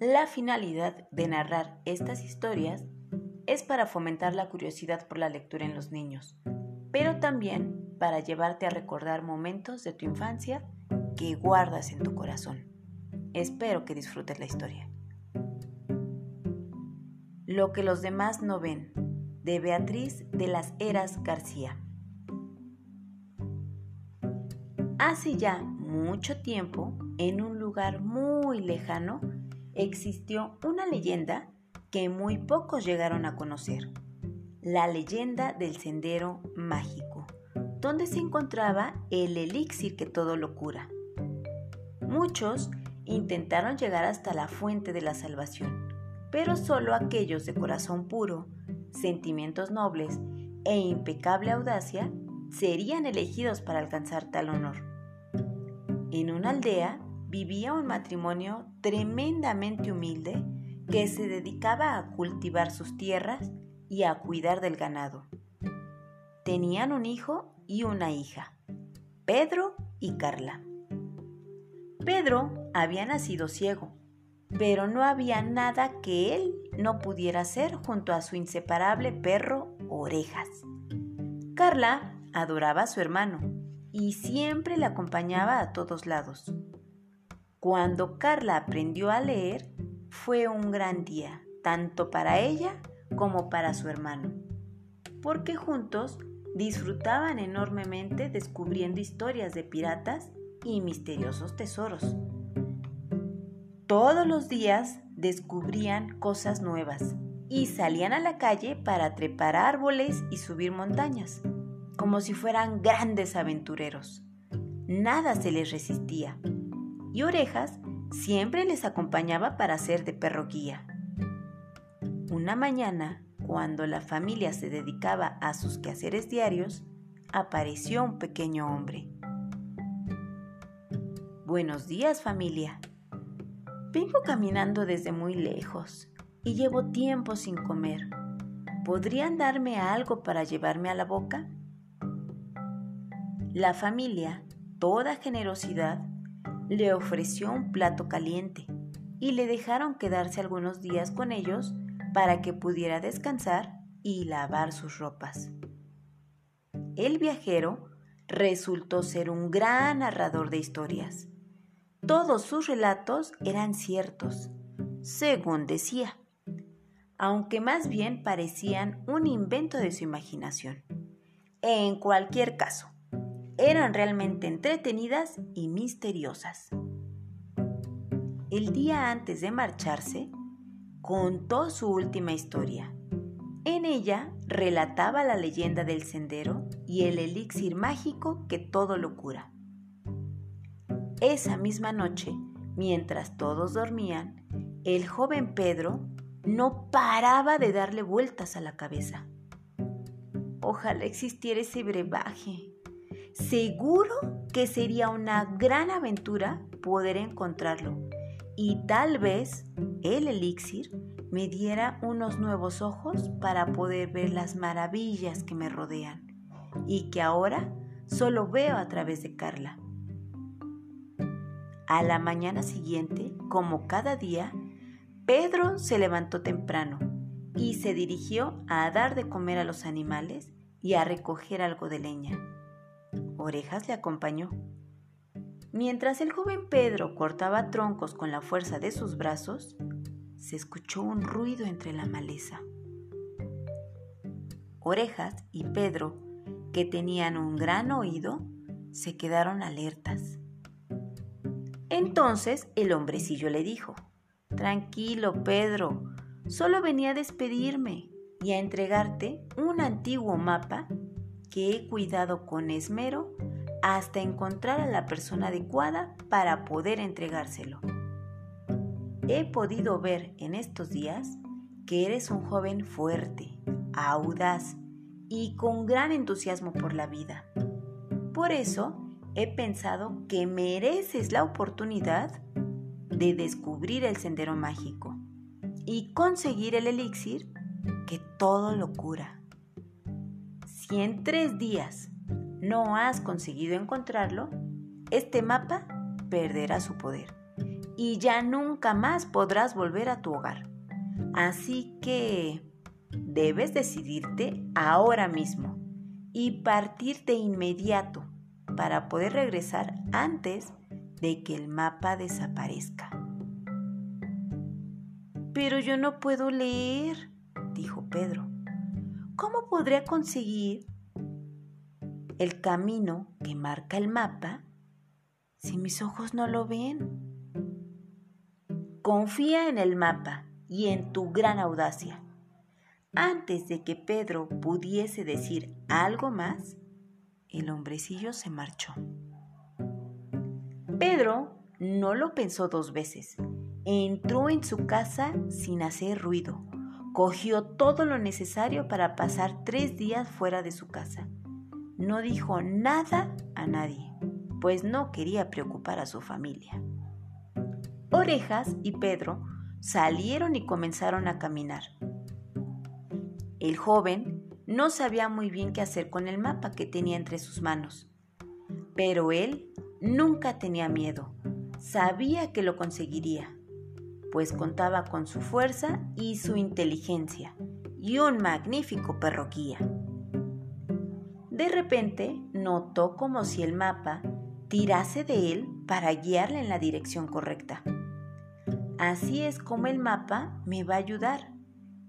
La finalidad de narrar estas historias es para fomentar la curiosidad por la lectura en los niños, pero también para llevarte a recordar momentos de tu infancia que guardas en tu corazón. Espero que disfrutes la historia. Lo que los demás no ven, de Beatriz de las Heras García. Hace ya mucho tiempo, en un lugar muy lejano, existió una leyenda que muy pocos llegaron a conocer. La leyenda del sendero mágico, donde se encontraba el elixir que todo lo cura. Muchos intentaron llegar hasta la fuente de la salvación, pero solo aquellos de corazón puro, sentimientos nobles e impecable audacia serían elegidos para alcanzar tal honor. En una aldea vivía un matrimonio tremendamente humilde que se dedicaba a cultivar sus tierras y a cuidar del ganado. Tenían un hijo y una hija, Pedro y Carla. Pedro había nacido ciego, pero no había nada que él no pudiera hacer junto a su inseparable perro Orejas. Carla adoraba a su hermano y siempre le acompañaba a todos lados. Cuando Carla aprendió a leer, fue un gran día, tanto para ella como para su hermano, porque juntos disfrutaban enormemente descubriendo historias de piratas y misteriosos tesoros. Todos los días descubrían cosas nuevas y salían a la calle para trepar árboles y subir montañas, como si fueran grandes aventureros. Nada se les resistía, y Orejas siempre les acompañaba para ser de perro guía. Una mañana, cuando la familia se dedicaba a sus quehaceres diarios, apareció un pequeño hombre. Buenos días familia. Vengo caminando desde muy lejos y llevo tiempo sin comer. ¿Podrían darme algo para llevarme a la boca? La familia, toda generosidad, le ofreció un plato caliente y le dejaron quedarse algunos días con ellos para que pudiera descansar y lavar sus ropas. El viajero resultó ser un gran narrador de historias. Todos sus relatos eran ciertos, según decía, aunque más bien parecían un invento de su imaginación. En cualquier caso, eran realmente entretenidas y misteriosas. El día antes de marcharse, contó su última historia. En ella relataba la leyenda del sendero y el elixir mágico que todo lo cura. Esa misma noche, mientras todos dormían, el joven Pedro no paraba de darle vueltas a la cabeza. Ojalá existiera ese brebaje, Seguro que sería una gran aventura poder encontrarlo y tal vez el elixir me diera unos nuevos ojos para poder ver las maravillas que me rodean y que ahora solo veo a través de Carla. A la mañana siguiente, como cada día, Pedro se levantó temprano y se dirigió a dar de comer a los animales y a recoger algo de leña. Orejas le acompañó. Mientras el joven Pedro cortaba troncos con la fuerza de sus brazos, se escuchó un ruido entre la maleza. Orejas y Pedro, que tenían un gran oído, se quedaron alertas. Entonces el hombrecillo le dijo, Tranquilo, Pedro, solo venía a despedirme y a entregarte un antiguo mapa que he cuidado con esmero hasta encontrar a la persona adecuada para poder entregárselo. He podido ver en estos días que eres un joven fuerte, audaz y con gran entusiasmo por la vida. Por eso he pensado que mereces la oportunidad de descubrir el sendero mágico y conseguir el elixir que todo lo cura. Si en tres días no has conseguido encontrarlo, este mapa perderá su poder y ya nunca más podrás volver a tu hogar. Así que debes decidirte ahora mismo y partir de inmediato para poder regresar antes de que el mapa desaparezca. Pero yo no puedo leer, dijo Pedro. ¿Cómo podría conseguir el camino que marca el mapa si mis ojos no lo ven? Confía en el mapa y en tu gran audacia. Antes de que Pedro pudiese decir algo más, el hombrecillo se marchó. Pedro no lo pensó dos veces. Entró en su casa sin hacer ruido. Cogió todo lo necesario para pasar tres días fuera de su casa. No dijo nada a nadie, pues no quería preocupar a su familia. Orejas y Pedro salieron y comenzaron a caminar. El joven no sabía muy bien qué hacer con el mapa que tenía entre sus manos, pero él nunca tenía miedo. Sabía que lo conseguiría, pues contaba con su fuerza y su inteligencia y un magnífico perroquía. De repente notó como si el mapa tirase de él para guiarle en la dirección correcta. Así es como el mapa me va a ayudar.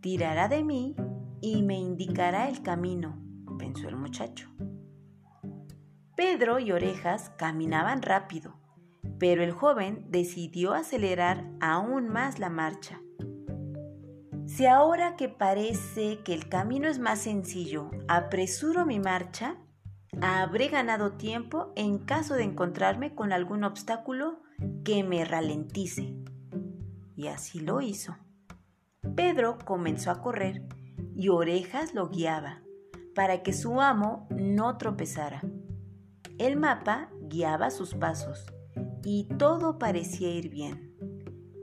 Tirará de mí y me indicará el camino, pensó el muchacho. Pedro y Orejas caminaban rápido, pero el joven decidió acelerar aún más la marcha. Si ahora que parece que el camino es más sencillo, apresuro mi marcha, habré ganado tiempo en caso de encontrarme con algún obstáculo que me ralentice. Y así lo hizo. Pedro comenzó a correr y Orejas lo guiaba para que su amo no tropezara. El mapa guiaba sus pasos y todo parecía ir bien.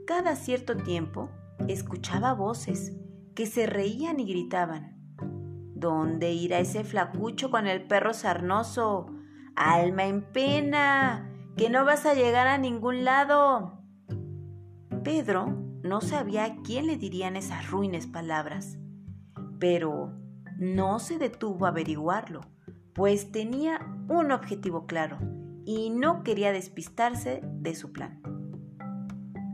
Cada cierto tiempo escuchaba voces que se reían y gritaban. ¿Dónde irá ese flacucho con el perro sarnoso? Alma en pena, que no vas a llegar a ningún lado. Pedro no sabía a quién le dirían esas ruines palabras pero no se detuvo a averiguarlo, pues tenía un objetivo claro y no quería despistarse de su plan.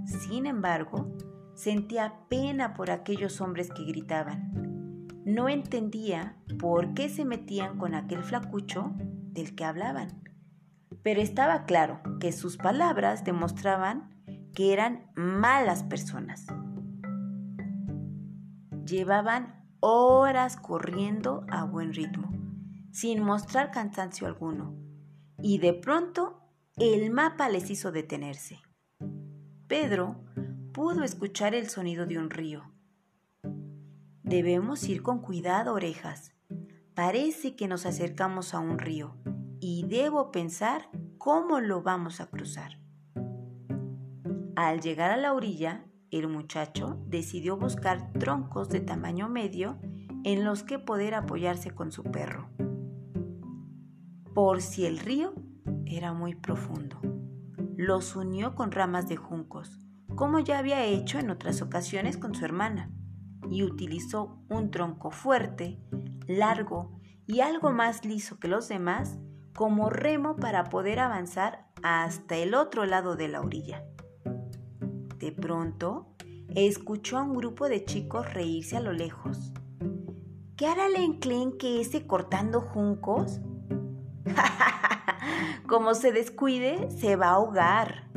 Sin embargo, sentía pena por aquellos hombres que gritaban. No entendía por qué se metían con aquel flacucho del que hablaban. Pero estaba claro que sus palabras demostraban que eran malas personas. Llevaban horas corriendo a buen ritmo, sin mostrar cansancio alguno, y de pronto el mapa les hizo detenerse. Pedro pudo escuchar el sonido de un río. Debemos ir con cuidado, orejas. Parece que nos acercamos a un río y debo pensar cómo lo vamos a cruzar. Al llegar a la orilla, el muchacho decidió buscar troncos de tamaño medio en los que poder apoyarse con su perro, por si el río era muy profundo. Los unió con ramas de juncos, como ya había hecho en otras ocasiones con su hermana, y utilizó un tronco fuerte, largo y algo más liso que los demás como remo para poder avanzar hasta el otro lado de la orilla. De pronto, escuchó a un grupo de chicos reírse a lo lejos. ¿Qué hará el enclenque ese cortando juncos? Como se descuide, se va a ahogar.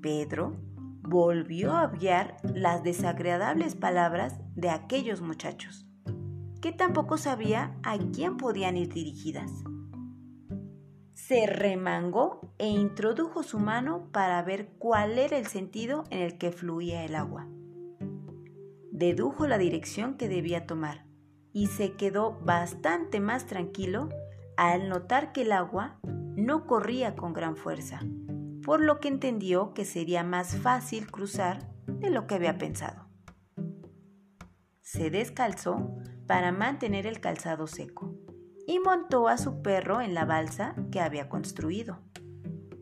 Pedro volvió a obviar las desagradables palabras de aquellos muchachos, que tampoco sabía a quién podían ir dirigidas se remangó e introdujo su mano para ver cuál era el sentido en el que fluía el agua. Dedujo la dirección que debía tomar y se quedó bastante más tranquilo al notar que el agua no corría con gran fuerza, por lo que entendió que sería más fácil cruzar de lo que había pensado. Se descalzó para mantener el calzado seco y montó a su perro en la balsa que había construido.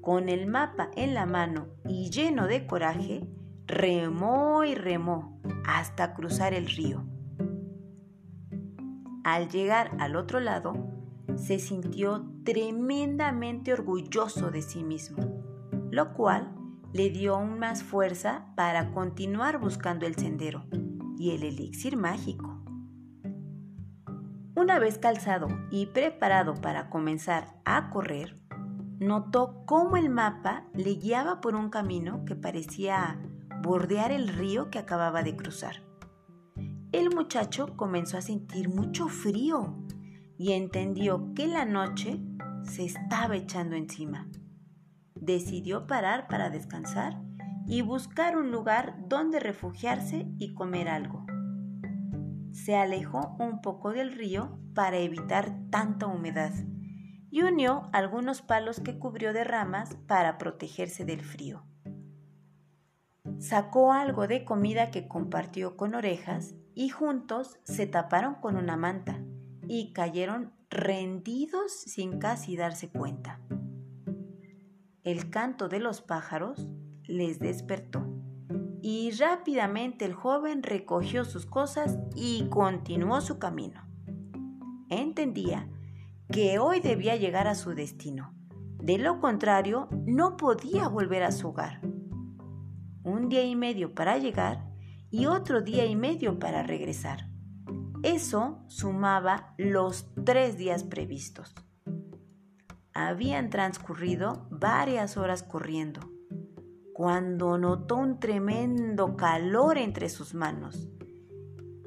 con el mapa en la mano y lleno de coraje, remó y remó hasta cruzar el río. Al llegar al otro lado, se sintió tremendamente orgulloso de sí mismo, lo cual le dio aún más fuerza para continuar buscando el sendero y el elixir mágico. Una vez calzado y preparado para comenzar a correr, notó cómo el mapa le guiaba por un camino que parecía bordear el río que acababa de cruzar. El muchacho comenzó a sentir mucho frío y entendió que la noche se estaba echando encima. Decidió parar para descansar y buscar un lugar donde refugiarse y comer algo. Se alejó un poco del río para evitar tanta humedad y unió algunos palos que cubrió de ramas para protegerse del frío. Sacó algo de comida que compartió con orejas y juntos se taparon con una manta y cayeron rendidos sin casi darse cuenta. El canto de los pájaros les despertó y rápidamente el joven recogió sus cosas y continuó su camino. Entendía que hoy debía llegar a su destino. De lo contrario, no podía volver a su hogar. Un día y medio para llegar y otro día y medio para regresar. Eso sumaba los tres días previstos. Habían transcurrido varias horas corriendo, cuando notó un tremendo calor entre sus manos.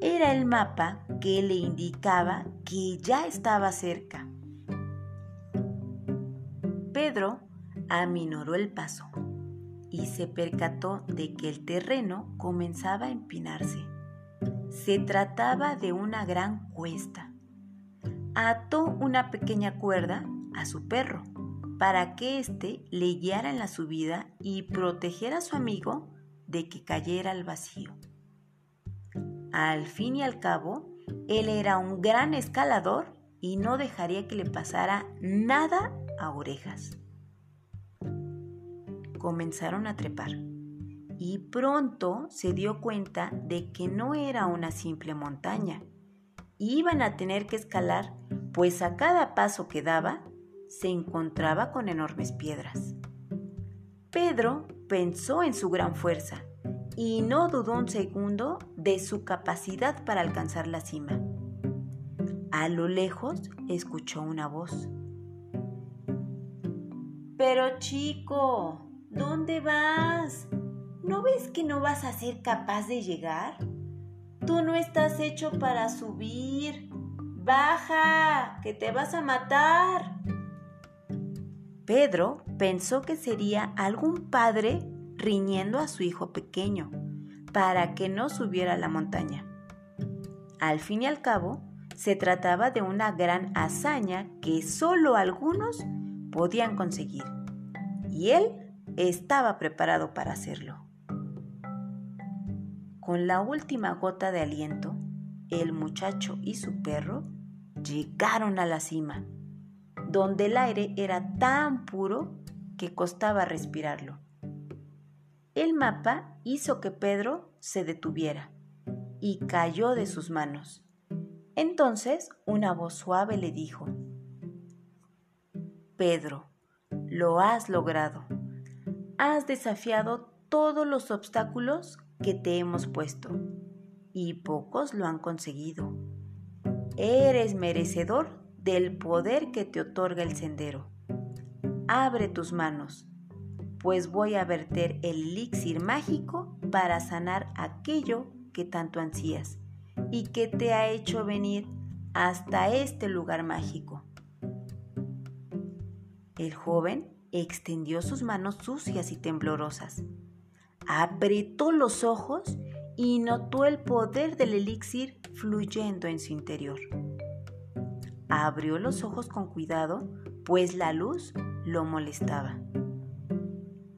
Era el mapa que le indicaba que ya estaba cerca. Pedro aminoró el paso y se percató de que el terreno comenzaba a empinarse. Se trataba de una gran cuesta. Ató una pequeña cuerda a su perro para que éste le guiara en la subida y protegiera a su amigo de que cayera al vacío. Al fin y al cabo, él era un gran escalador y no dejaría que le pasara nada a orejas. Comenzaron a trepar y pronto se dio cuenta de que no era una simple montaña. Iban a tener que escalar, pues a cada paso que daba se encontraba con enormes piedras. Pedro pensó en su gran fuerza y no dudó un segundo de su capacidad para alcanzar la cima. A lo lejos escuchó una voz. Pero chico, ¿dónde vas? ¿No ves que no vas a ser capaz de llegar? Tú no estás hecho para subir. Baja, que te vas a matar. Pedro pensó que sería algún padre riñendo a su hijo pequeño para que no subiera a la montaña. Al fin y al cabo, se trataba de una gran hazaña que solo algunos podían conseguir, y él estaba preparado para hacerlo. Con la última gota de aliento, el muchacho y su perro llegaron a la cima, donde el aire era tan puro que costaba respirarlo. El mapa hizo que Pedro se detuviera y cayó de sus manos. Entonces una voz suave le dijo, Pedro, lo has logrado. Has desafiado todos los obstáculos que te hemos puesto y pocos lo han conseguido. Eres merecedor del poder que te otorga el sendero. Abre tus manos, pues voy a verter el elixir mágico para sanar aquello que tanto ansías y que te ha hecho venir hasta este lugar mágico. El joven extendió sus manos sucias y temblorosas, apretó los ojos y notó el poder del elixir fluyendo en su interior. Abrió los ojos con cuidado, pues la luz lo molestaba.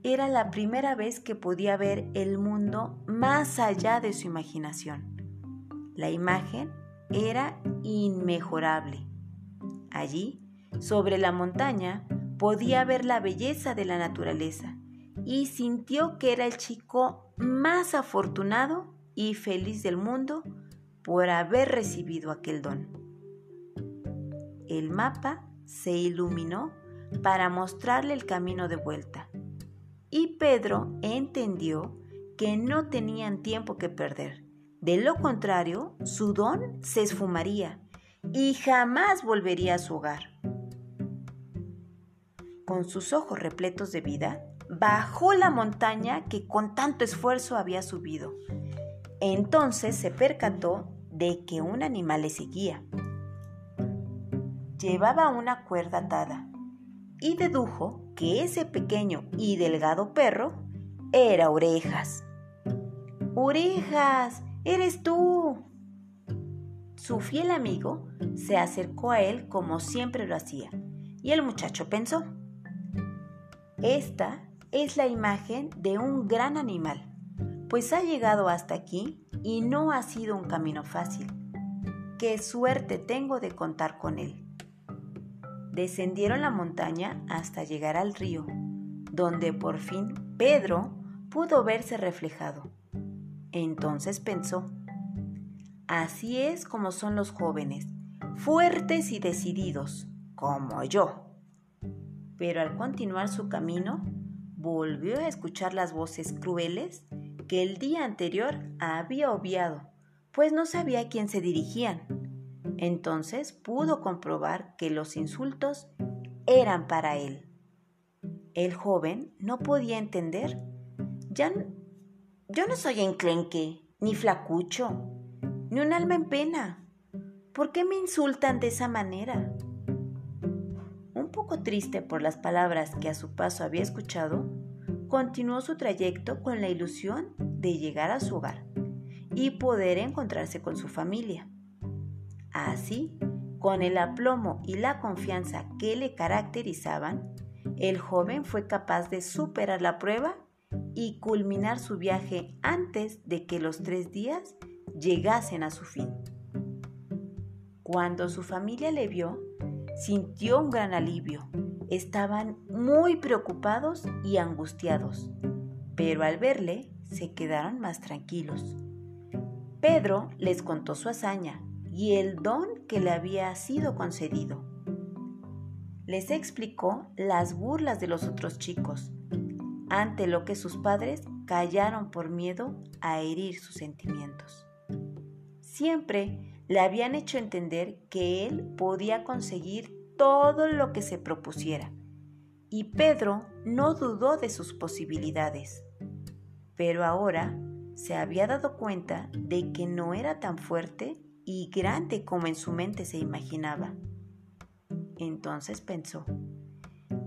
Era la primera vez que podía ver el mundo más allá de su imaginación. La imagen era inmejorable. Allí, sobre la montaña, podía ver la belleza de la naturaleza y sintió que era el chico más afortunado y feliz del mundo por haber recibido aquel don. El mapa se iluminó para mostrarle el camino de vuelta y Pedro entendió que no tenían tiempo que perder. De lo contrario, su don se esfumaría y jamás volvería a su hogar. Con sus ojos repletos de vida, bajó la montaña que con tanto esfuerzo había subido. Entonces se percató de que un animal le seguía. Llevaba una cuerda atada y dedujo que ese pequeño y delgado perro era Orejas. Orejas, eres tú. Su fiel amigo se acercó a él como siempre lo hacía y el muchacho pensó, esta es la imagen de un gran animal, pues ha llegado hasta aquí y no ha sido un camino fácil. Qué suerte tengo de contar con él. Descendieron la montaña hasta llegar al río, donde por fin Pedro pudo verse reflejado. Entonces pensó, así es como son los jóvenes, fuertes y decididos, como yo. Pero al continuar su camino, volvió a escuchar las voces crueles que el día anterior había obviado, pues no sabía a quién se dirigían. Entonces pudo comprobar que los insultos eran para él. El joven no podía entender. Ya, yo no soy enclenque, ni flacucho, ni un alma en pena. ¿Por qué me insultan de esa manera? Poco triste por las palabras que a su paso había escuchado, continuó su trayecto con la ilusión de llegar a su hogar y poder encontrarse con su familia. Así, con el aplomo y la confianza que le caracterizaban, el joven fue capaz de superar la prueba y culminar su viaje antes de que los tres días llegasen a su fin. Cuando su familia le vio, sintió un gran alivio. Estaban muy preocupados y angustiados, pero al verle se quedaron más tranquilos. Pedro les contó su hazaña y el don que le había sido concedido. Les explicó las burlas de los otros chicos, ante lo que sus padres callaron por miedo a herir sus sentimientos. Siempre le habían hecho entender que él podía conseguir todo lo que se propusiera. Y Pedro no dudó de sus posibilidades. Pero ahora se había dado cuenta de que no era tan fuerte y grande como en su mente se imaginaba. Entonces pensó,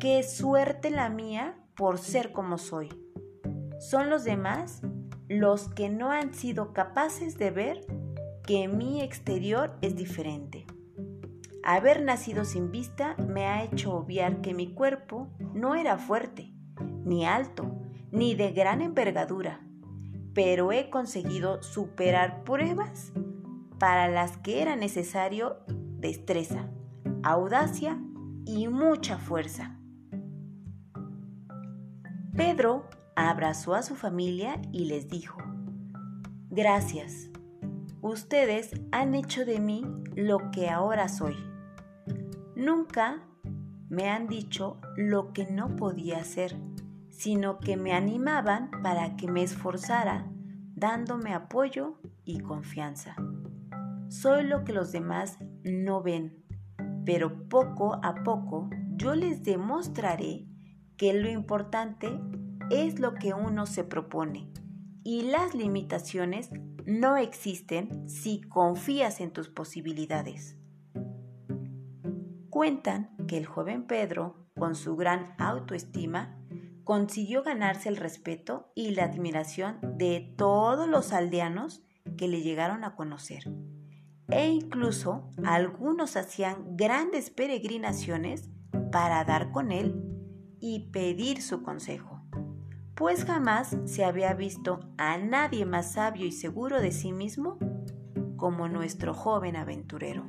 qué suerte la mía por ser como soy. Son los demás los que no han sido capaces de ver que mi exterior es diferente. Haber nacido sin vista me ha hecho obviar que mi cuerpo no era fuerte, ni alto, ni de gran envergadura, pero he conseguido superar pruebas para las que era necesario destreza, audacia y mucha fuerza. Pedro abrazó a su familia y les dijo, Gracias, ustedes han hecho de mí lo que ahora soy. Nunca me han dicho lo que no podía hacer, sino que me animaban para que me esforzara, dándome apoyo y confianza. Soy lo que los demás no ven, pero poco a poco yo les demostraré que lo importante es lo que uno se propone y las limitaciones no existen si confías en tus posibilidades. Cuentan que el joven Pedro, con su gran autoestima, consiguió ganarse el respeto y la admiración de todos los aldeanos que le llegaron a conocer. E incluso algunos hacían grandes peregrinaciones para dar con él y pedir su consejo pues jamás se había visto a nadie más sabio y seguro de sí mismo como nuestro joven aventurero.